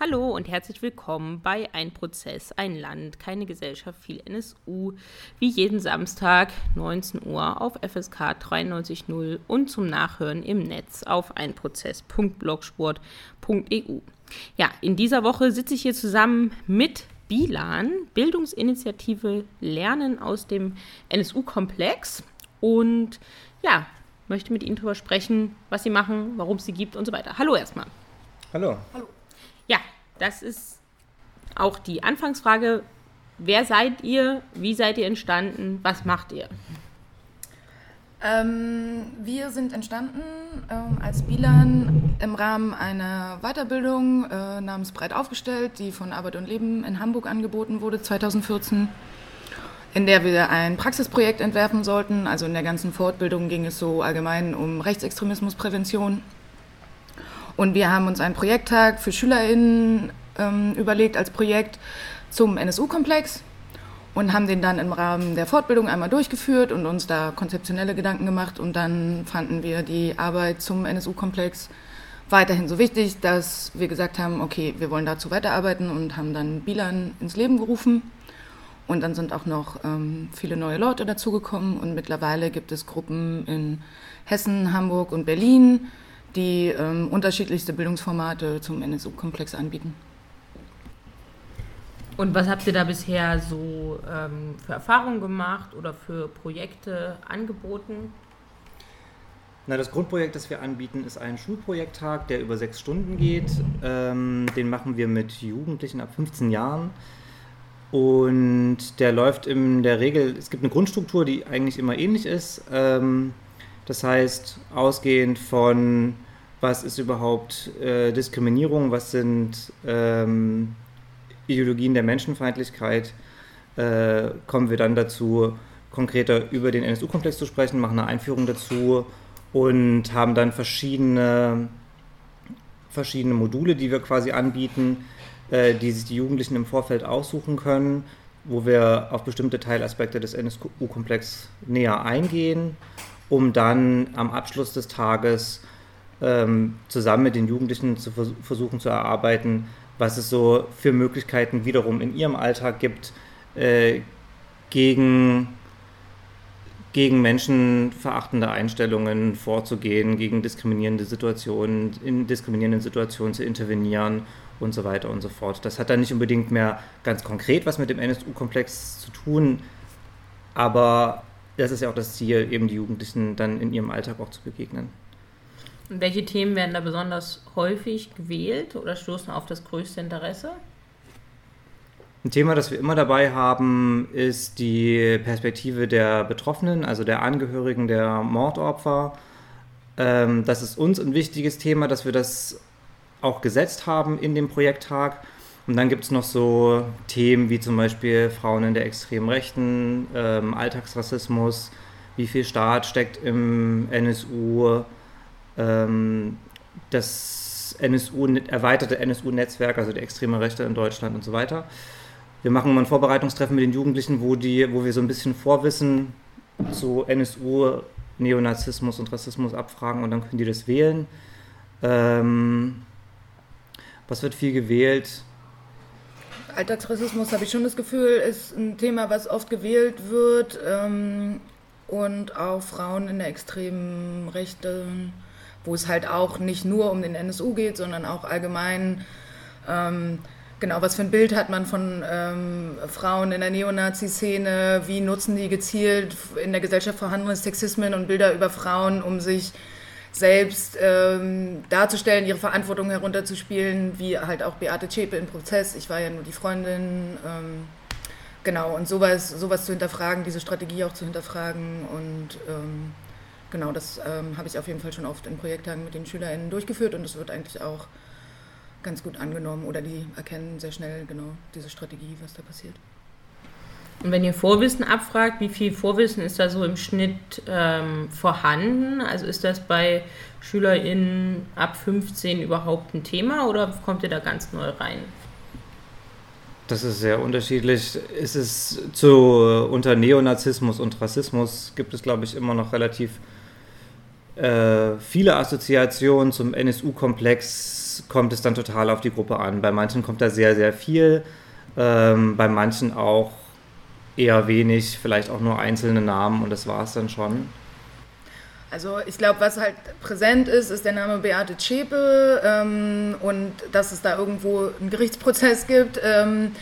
Hallo und herzlich willkommen bei Ein Prozess, ein Land, keine Gesellschaft, viel NSU. Wie jeden Samstag 19 Uhr auf FSK 93.0 und zum Nachhören im Netz auf einprozess.blogsport.eu. Ja, in dieser Woche sitze ich hier zusammen mit Bilan, Bildungsinitiative Lernen aus dem NSU-Komplex und ja, möchte mit Ihnen darüber sprechen, was Sie machen, warum es sie gibt und so weiter. Hallo erstmal. Hallo. Hallo. Ja, das ist auch die Anfangsfrage. Wer seid ihr? Wie seid ihr entstanden? Was macht ihr? Ähm, wir sind entstanden ähm, als Bilan im Rahmen einer Weiterbildung äh, namens Breit aufgestellt, die von Arbeit und Leben in Hamburg angeboten wurde 2014, in der wir ein Praxisprojekt entwerfen sollten. Also in der ganzen Fortbildung ging es so allgemein um Rechtsextremismusprävention und wir haben uns einen Projekttag für SchülerInnen ähm, überlegt als Projekt zum NSU-Komplex und haben den dann im Rahmen der Fortbildung einmal durchgeführt und uns da konzeptionelle Gedanken gemacht. Und dann fanden wir die Arbeit zum NSU-Komplex weiterhin so wichtig, dass wir gesagt haben, okay, wir wollen dazu weiterarbeiten und haben dann Bilan ins Leben gerufen. Und dann sind auch noch ähm, viele neue Leute dazugekommen und mittlerweile gibt es Gruppen in Hessen, Hamburg und Berlin, die ähm, unterschiedlichste Bildungsformate zum NSU-Komplex anbieten. Und was habt ihr da bisher so ähm, für Erfahrungen gemacht oder für Projekte angeboten? Na, das Grundprojekt, das wir anbieten, ist ein Schulprojekttag, der über sechs Stunden geht. Ähm, den machen wir mit Jugendlichen ab 15 Jahren. Und der läuft in der Regel, es gibt eine Grundstruktur, die eigentlich immer ähnlich ist. Ähm, das heißt, ausgehend von, was ist überhaupt äh, Diskriminierung, was sind ähm, Ideologien der Menschenfeindlichkeit, äh, kommen wir dann dazu, konkreter über den NSU-Komplex zu sprechen, machen eine Einführung dazu und haben dann verschiedene, verschiedene Module, die wir quasi anbieten, äh, die sich die Jugendlichen im Vorfeld aussuchen können, wo wir auf bestimmte Teilaspekte des NSU-Komplex näher eingehen um dann am Abschluss des Tages ähm, zusammen mit den Jugendlichen zu vers versuchen zu erarbeiten, was es so für Möglichkeiten wiederum in ihrem Alltag gibt, äh, gegen, gegen menschenverachtende Einstellungen vorzugehen, gegen diskriminierende Situationen, in diskriminierenden Situationen zu intervenieren und so weiter und so fort. Das hat dann nicht unbedingt mehr ganz konkret was mit dem NSU-Komplex zu tun, aber das ist ja auch das Ziel, eben die Jugendlichen dann in ihrem Alltag auch zu begegnen. Und welche Themen werden da besonders häufig gewählt oder stoßen auf das größte Interesse? Ein Thema, das wir immer dabei haben, ist die Perspektive der Betroffenen, also der Angehörigen der Mordopfer. Ähm, das ist uns ein wichtiges Thema, dass wir das auch gesetzt haben in dem Projekttag und dann gibt es noch so Themen wie zum Beispiel Frauen in der extremen Rechten, ähm, Alltagsrassismus, wie viel Staat steckt im NSU, ähm, das NSU, erweiterte NSU-Netzwerk, also der extreme Rechte in Deutschland und so weiter. Wir machen immer ein Vorbereitungstreffen mit den Jugendlichen, wo, die, wo wir so ein bisschen Vorwissen zu NSU, Neonazismus und Rassismus abfragen und dann können die das wählen. Ähm, was wird viel gewählt? Alltagsrassismus habe ich schon das Gefühl, ist ein Thema, was oft gewählt wird. Ähm, und auch Frauen in der extremen Rechten, wo es halt auch nicht nur um den NSU geht, sondern auch allgemein. Ähm, genau, was für ein Bild hat man von ähm, Frauen in der Neonazi-Szene? Wie nutzen die gezielt in der Gesellschaft vorhandene Sexismen und Bilder über Frauen, um sich selbst ähm, darzustellen, ihre Verantwortung herunterzuspielen, wie halt auch Beate Zschäpe im Prozess. Ich war ja nur die Freundin. Ähm, genau, und sowas, sowas zu hinterfragen, diese Strategie auch zu hinterfragen. Und ähm, genau, das ähm, habe ich auf jeden Fall schon oft in Projekttagen mit den SchülerInnen durchgeführt und es wird eigentlich auch ganz gut angenommen oder die erkennen sehr schnell genau diese Strategie, was da passiert. Und wenn ihr Vorwissen abfragt, wie viel Vorwissen ist da so im Schnitt ähm, vorhanden? Also ist das bei SchülerInnen ab 15 überhaupt ein Thema oder kommt ihr da ganz neu rein? Das ist sehr unterschiedlich. Es ist zu, unter Neonazismus und Rassismus gibt es, glaube ich, immer noch relativ äh, viele Assoziationen zum NSU-Komplex kommt es dann total auf die Gruppe an. Bei manchen kommt da sehr, sehr viel, ähm, bei manchen auch eher wenig, vielleicht auch nur einzelne Namen und das war es dann schon. Also ich glaube, was halt präsent ist, ist der Name Beate Zschäpe ähm, und dass es da irgendwo einen Gerichtsprozess gibt. Ähm,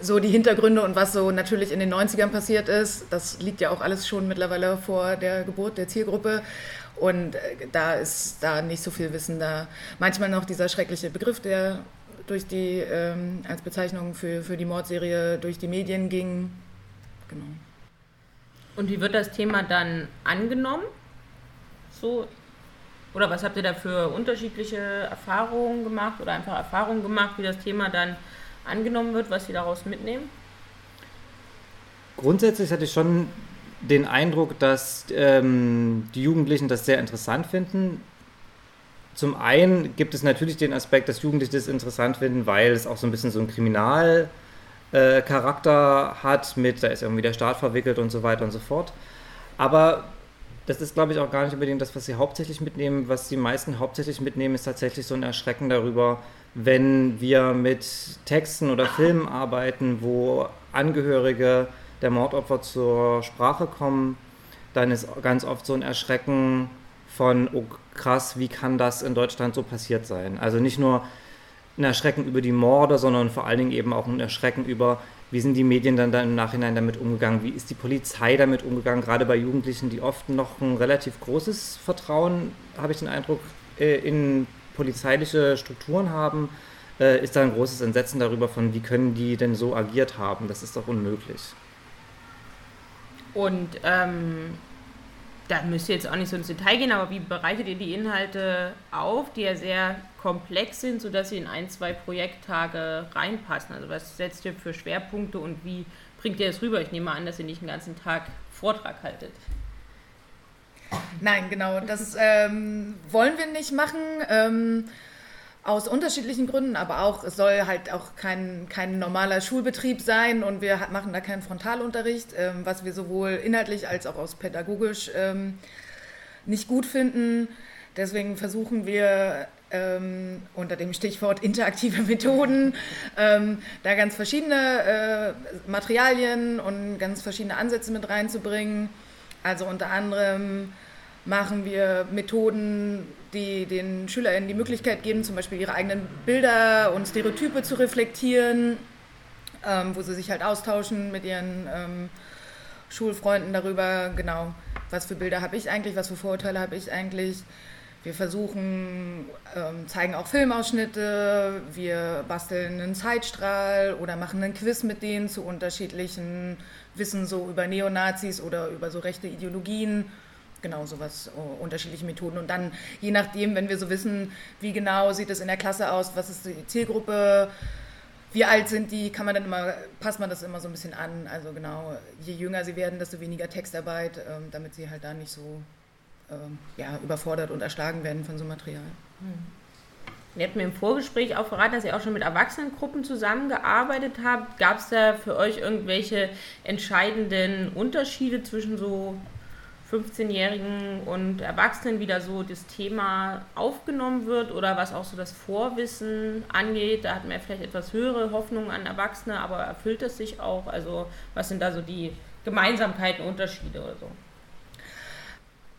so die Hintergründe und was so natürlich in den 90ern passiert ist, das liegt ja auch alles schon mittlerweile vor der Geburt der Zielgruppe. Und äh, da ist da nicht so viel Wissen da. Manchmal noch dieser schreckliche Begriff, der durch die, ähm, als Bezeichnung für, für die Mordserie durch die Medien ging. Genau. Und wie wird das Thema dann angenommen? So, oder was habt ihr da für unterschiedliche Erfahrungen gemacht oder einfach Erfahrungen gemacht, wie das Thema dann angenommen wird, was sie daraus mitnehmen? Grundsätzlich hatte ich schon den Eindruck, dass ähm, die Jugendlichen das sehr interessant finden. Zum einen gibt es natürlich den Aspekt, dass Jugendliche das interessant finden, weil es auch so ein bisschen so einen Kriminalcharakter äh, hat, mit, da ist irgendwie der Staat verwickelt und so weiter und so fort. Aber das ist, glaube ich, auch gar nicht unbedingt das, was sie hauptsächlich mitnehmen. Was die meisten hauptsächlich mitnehmen, ist tatsächlich so ein Erschrecken darüber, wenn wir mit Texten oder Filmen arbeiten, wo Angehörige der Mordopfer zur Sprache kommen, dann ist ganz oft so ein Erschrecken von, oh krass, wie kann das in Deutschland so passiert sein? Also nicht nur ein Erschrecken über die Morde, sondern vor allen Dingen eben auch ein Erschrecken über, wie sind die Medien dann da im Nachhinein damit umgegangen? Wie ist die Polizei damit umgegangen? Gerade bei Jugendlichen, die oft noch ein relativ großes Vertrauen, habe ich den Eindruck, äh, in polizeiliche Strukturen haben, äh, ist da ein großes Entsetzen darüber von, wie können die denn so agiert haben? Das ist doch unmöglich. Und ähm, da müsst ihr jetzt auch nicht so ins Detail gehen, aber wie bereitet ihr die Inhalte auf, die ja sehr komplex sind, sodass sie in ein, zwei Projekttage reinpassen? Also was setzt ihr für Schwerpunkte und wie bringt ihr das rüber? Ich nehme an, dass ihr nicht den ganzen Tag Vortrag haltet. Nein, genau, das ähm, wollen wir nicht machen. Ähm, aus unterschiedlichen Gründen, aber auch, es soll halt auch kein, kein normaler Schulbetrieb sein und wir machen da keinen Frontalunterricht, ähm, was wir sowohl inhaltlich als auch aus pädagogisch ähm, nicht gut finden. Deswegen versuchen wir ähm, unter dem Stichwort interaktive Methoden ähm, da ganz verschiedene äh, Materialien und ganz verschiedene Ansätze mit reinzubringen. Also unter anderem machen wir Methoden, die den SchülerInnen die Möglichkeit geben, zum Beispiel ihre eigenen Bilder und Stereotype zu reflektieren, ähm, wo sie sich halt austauschen mit ihren ähm, Schulfreunden darüber, genau, was für Bilder habe ich eigentlich, was für Vorurteile habe ich eigentlich. Wir versuchen, ähm, zeigen auch Filmausschnitte, wir basteln einen Zeitstrahl oder machen einen Quiz mit denen zu unterschiedlichen Wissen so über Neonazis oder über so rechte Ideologien genau sowas, oh, unterschiedliche Methoden. Und dann, je nachdem, wenn wir so wissen, wie genau sieht es in der Klasse aus, was ist die Zielgruppe, wie alt sind die, kann man dann immer, passt man das immer so ein bisschen an. Also genau, je jünger sie werden, desto weniger Textarbeit, ähm, damit sie halt da nicht so ähm, ja, überfordert und erschlagen werden von so Material. Hm. Ihr habt mir im Vorgespräch auch verraten, dass ihr auch schon mit Erwachsenengruppen zusammengearbeitet habt. Gab es da für euch irgendwelche entscheidenden Unterschiede zwischen so 15-Jährigen und Erwachsenen wieder so das Thema aufgenommen wird oder was auch so das Vorwissen angeht. Da hat man ja vielleicht etwas höhere Hoffnungen an Erwachsene, aber erfüllt es sich auch? Also was sind da so die Gemeinsamkeiten, Unterschiede oder so?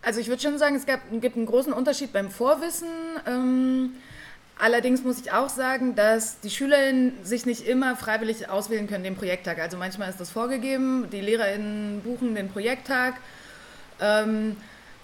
Also ich würde schon sagen, es gab, gibt einen großen Unterschied beim Vorwissen. Ähm, allerdings muss ich auch sagen, dass die Schülerinnen sich nicht immer freiwillig auswählen können, den Projekttag. Also manchmal ist das vorgegeben, die Lehrerinnen buchen den Projekttag ähm,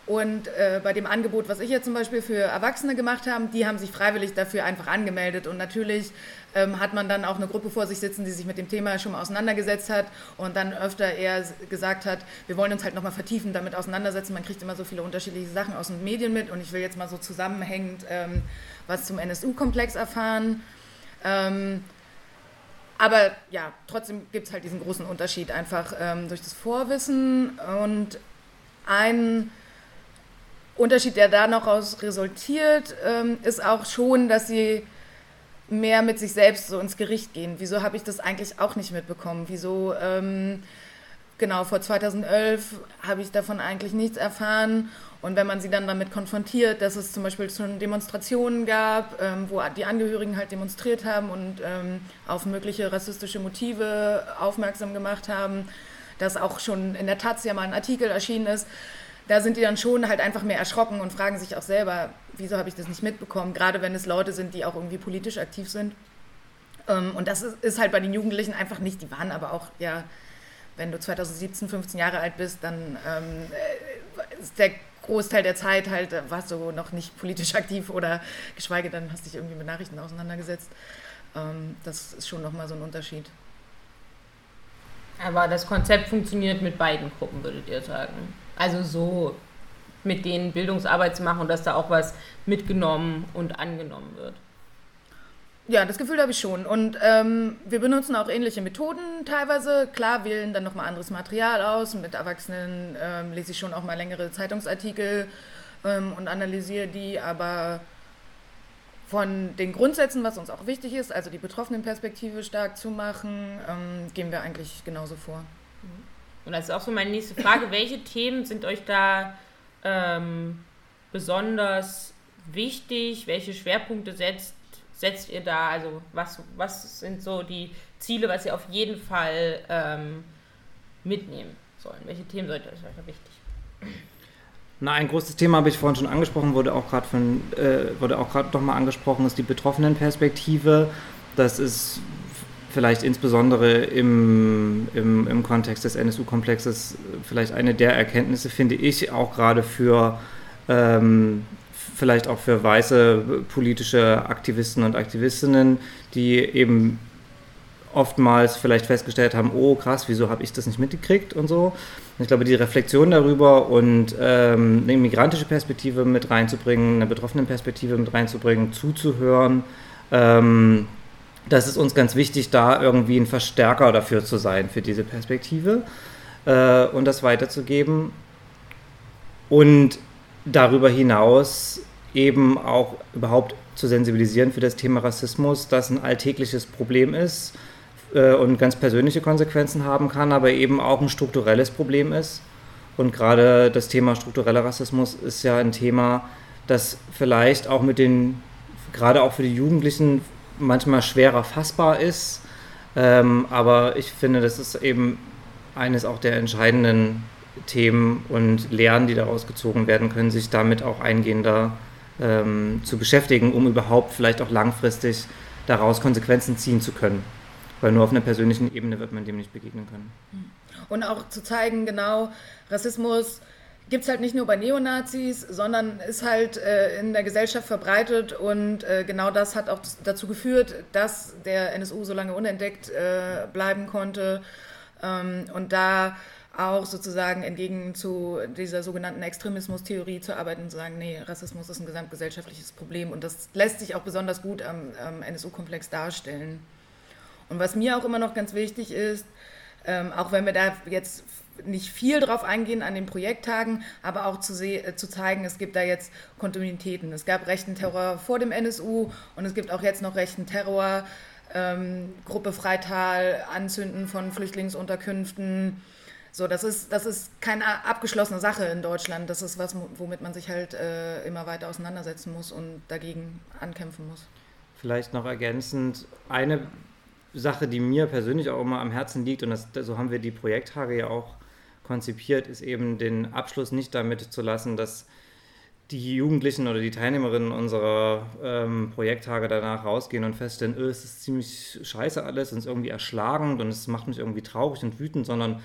und äh, bei dem Angebot, was ich jetzt zum Beispiel für Erwachsene gemacht habe, die haben sich freiwillig dafür einfach angemeldet. Und natürlich ähm, hat man dann auch eine Gruppe vor sich sitzen, die sich mit dem Thema schon mal auseinandergesetzt hat und dann öfter eher gesagt hat, wir wollen uns halt nochmal vertiefen, damit auseinandersetzen. Man kriegt immer so viele unterschiedliche Sachen aus den Medien mit und ich will jetzt mal so zusammenhängend ähm, was zum NSU-Komplex erfahren. Ähm, aber ja, trotzdem gibt es halt diesen großen Unterschied einfach ähm, durch das Vorwissen und ein Unterschied, der da noch aus resultiert, ähm, ist auch schon, dass sie mehr mit sich selbst so ins Gericht gehen. Wieso habe ich das eigentlich auch nicht mitbekommen? Wieso ähm, genau, vor 2011 habe ich davon eigentlich nichts erfahren. Und wenn man sie dann damit konfrontiert, dass es zum Beispiel schon Demonstrationen gab, ähm, wo die Angehörigen halt demonstriert haben und ähm, auf mögliche rassistische Motive aufmerksam gemacht haben, dass auch schon in der Taz ja mal ein Artikel erschienen ist, da sind die dann schon halt einfach mehr erschrocken und fragen sich auch selber, wieso habe ich das nicht mitbekommen, gerade wenn es Leute sind, die auch irgendwie politisch aktiv sind. Ähm, und das ist, halt bei den Jugendlichen einfach nicht, die waren aber auch ja wenn du 2017, 15 Jahre alt bist, dann ähm, äh, ist der Großteil der Zeit halt, äh, warst du noch nicht politisch aktiv oder geschweige denn hast dich irgendwie mit Nachrichten auseinandergesetzt. Ähm, das ist schon nochmal so ein Unterschied. Aber das Konzept funktioniert mit beiden Gruppen, würdet ihr sagen? Also so mit denen Bildungsarbeit zu machen und dass da auch was mitgenommen und angenommen wird. Ja, das Gefühl habe ich schon. Und ähm, wir benutzen auch ähnliche Methoden teilweise. Klar, wählen dann nochmal anderes Material aus. Mit Erwachsenen ähm, lese ich schon auch mal längere Zeitungsartikel ähm, und analysiere die. Aber von den Grundsätzen, was uns auch wichtig ist, also die Betroffenenperspektive stark zu machen, ähm, gehen wir eigentlich genauso vor. Und das ist auch so meine nächste Frage. Welche Themen sind euch da ähm, besonders wichtig? Welche Schwerpunkte setzt setzt ihr da? Also was, was sind so die Ziele, was ihr auf jeden Fall ähm, mitnehmen sollen? Welche Themen ihr euch da wichtig? Na, ein großes Thema habe ich vorhin schon angesprochen, wurde auch gerade von, äh, wurde auch gerade nochmal angesprochen, ist die Betroffenenperspektive. Das ist vielleicht insbesondere im, im, im Kontext des NSU-Komplexes vielleicht eine der Erkenntnisse, finde ich, auch gerade für ähm, vielleicht auch für weiße politische Aktivisten und Aktivistinnen, die eben oftmals vielleicht festgestellt haben, oh krass, wieso habe ich das nicht mitgekriegt und so. Ich glaube, die Reflexion darüber und ähm, eine migrantische Perspektive mit reinzubringen, eine betroffene Perspektive mit reinzubringen, zuzuhören, ähm, das ist uns ganz wichtig, da irgendwie ein Verstärker dafür zu sein, für diese Perspektive äh, und das weiterzugeben. Und darüber hinaus eben auch überhaupt zu sensibilisieren für das Thema Rassismus, das ein alltägliches Problem ist äh, und ganz persönliche Konsequenzen haben kann, aber eben auch ein strukturelles Problem ist. Und gerade das Thema struktureller Rassismus ist ja ein Thema, das vielleicht auch mit den, gerade auch für die Jugendlichen, manchmal schwerer fassbar ist. Ähm, aber ich finde, das ist eben eines auch der entscheidenden Themen und Lehren, die daraus gezogen werden können, sich damit auch eingehender ähm, zu beschäftigen, um überhaupt vielleicht auch langfristig daraus Konsequenzen ziehen zu können. Weil nur auf einer persönlichen Ebene wird man dem nicht begegnen können. Und auch zu zeigen, genau, Rassismus gibt es halt nicht nur bei Neonazis, sondern ist halt äh, in der Gesellschaft verbreitet und äh, genau das hat auch dazu geführt, dass der NSU so lange unentdeckt äh, bleiben konnte. Ähm, und da auch sozusagen entgegen zu dieser sogenannten Extremismus-Theorie zu arbeiten und zu sagen, nee, Rassismus ist ein gesamtgesellschaftliches Problem und das lässt sich auch besonders gut am, am NSU-Komplex darstellen. Und was mir auch immer noch ganz wichtig ist, ähm, auch wenn wir da jetzt nicht viel drauf eingehen an den Projekttagen, aber auch zu, äh, zu zeigen, es gibt da jetzt Kontinuitäten. Es gab rechten Terror vor dem NSU und es gibt auch jetzt noch rechten Terror. Ähm, Gruppe Freital, Anzünden von Flüchtlingsunterkünften, so, das ist, das ist keine abgeschlossene Sache in Deutschland. Das ist was, womit man sich halt äh, immer weiter auseinandersetzen muss und dagegen ankämpfen muss. Vielleicht noch ergänzend, eine Sache, die mir persönlich auch immer am Herzen liegt, und das, so haben wir die Projekttage ja auch konzipiert, ist eben den Abschluss nicht damit zu lassen, dass die Jugendlichen oder die Teilnehmerinnen unserer ähm, Projekttage danach rausgehen und feststellen, öh, es ist ziemlich scheiße alles und es ist irgendwie erschlagend und es macht mich irgendwie traurig und wütend, sondern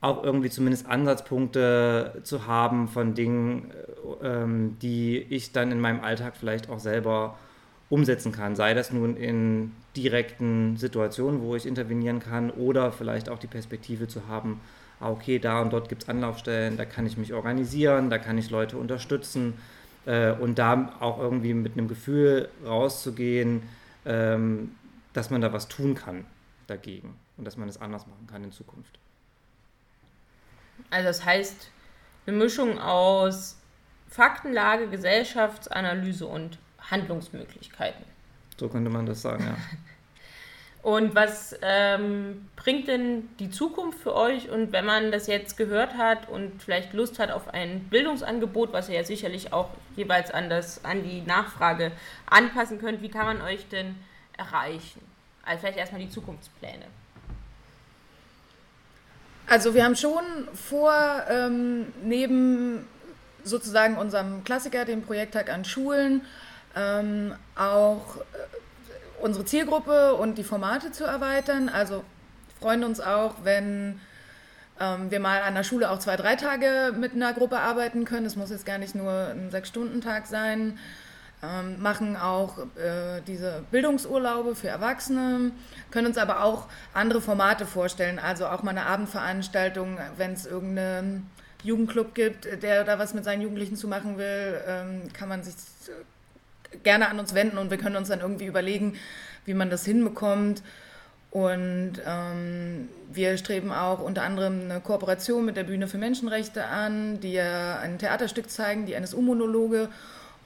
auch irgendwie zumindest Ansatzpunkte zu haben von Dingen, äh, ähm, die ich dann in meinem Alltag vielleicht auch selber umsetzen kann. Sei das nun in direkten Situationen, wo ich intervenieren kann oder vielleicht auch die Perspektive zu haben, ah, okay, da und dort gibt es Anlaufstellen, da kann ich mich organisieren, da kann ich Leute unterstützen äh, und da auch irgendwie mit einem Gefühl rauszugehen, ähm, dass man da was tun kann dagegen und dass man es anders machen kann in Zukunft. Also das heißt, eine Mischung aus Faktenlage, Gesellschaftsanalyse und Handlungsmöglichkeiten. So könnte man das sagen, ja. Und was ähm, bringt denn die Zukunft für euch? Und wenn man das jetzt gehört hat und vielleicht Lust hat auf ein Bildungsangebot, was ihr ja sicherlich auch jeweils an, das, an die Nachfrage anpassen könnt, wie kann man euch denn erreichen? Also vielleicht erstmal die Zukunftspläne. Also wir haben schon vor, ähm, neben sozusagen unserem Klassiker, dem Projekttag an Schulen, ähm, auch äh, unsere Zielgruppe und die Formate zu erweitern. Also freuen uns auch, wenn ähm, wir mal an der Schule auch zwei, drei Tage mit einer Gruppe arbeiten können. Es muss jetzt gar nicht nur ein Sechs-Stunden-Tag sein. Ähm, machen auch äh, diese Bildungsurlaube für Erwachsene, können uns aber auch andere Formate vorstellen, also auch mal eine Abendveranstaltung, wenn es irgendeinen Jugendclub gibt, der da was mit seinen Jugendlichen zu machen will, ähm, kann man sich gerne an uns wenden und wir können uns dann irgendwie überlegen, wie man das hinbekommt. Und ähm, wir streben auch unter anderem eine Kooperation mit der Bühne für Menschenrechte an, die ja ein Theaterstück zeigen, die NSU-Monologe,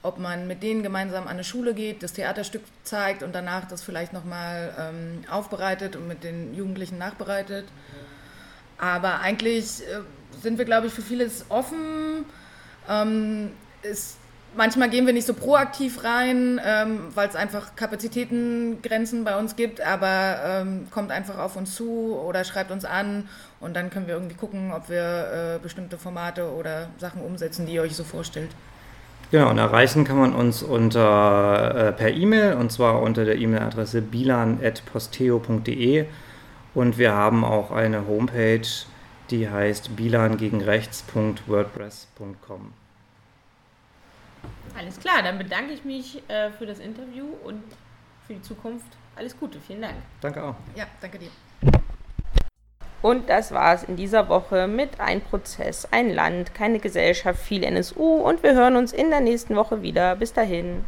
ob man mit denen gemeinsam an eine Schule geht, das Theaterstück zeigt und danach das vielleicht nochmal ähm, aufbereitet und mit den Jugendlichen nachbereitet. Aber eigentlich äh, sind wir, glaube ich, für vieles offen. Ähm, ist Manchmal gehen wir nicht so proaktiv rein, ähm, weil es einfach Kapazitätengrenzen bei uns gibt, aber ähm, kommt einfach auf uns zu oder schreibt uns an und dann können wir irgendwie gucken, ob wir äh, bestimmte Formate oder Sachen umsetzen, die ihr euch so vorstellt. Genau, und erreichen kann man uns unter, äh, per E-Mail und zwar unter der E-Mail-Adresse bilan.posteo.de und wir haben auch eine Homepage, die heißt bilangegenrechts.wordpress.com. Alles klar, dann bedanke ich mich äh, für das Interview und für die Zukunft. Alles Gute, vielen Dank. Danke auch. Ja, danke dir. Und das war es in dieser Woche mit Ein Prozess, ein Land, keine Gesellschaft, viel NSU und wir hören uns in der nächsten Woche wieder. Bis dahin.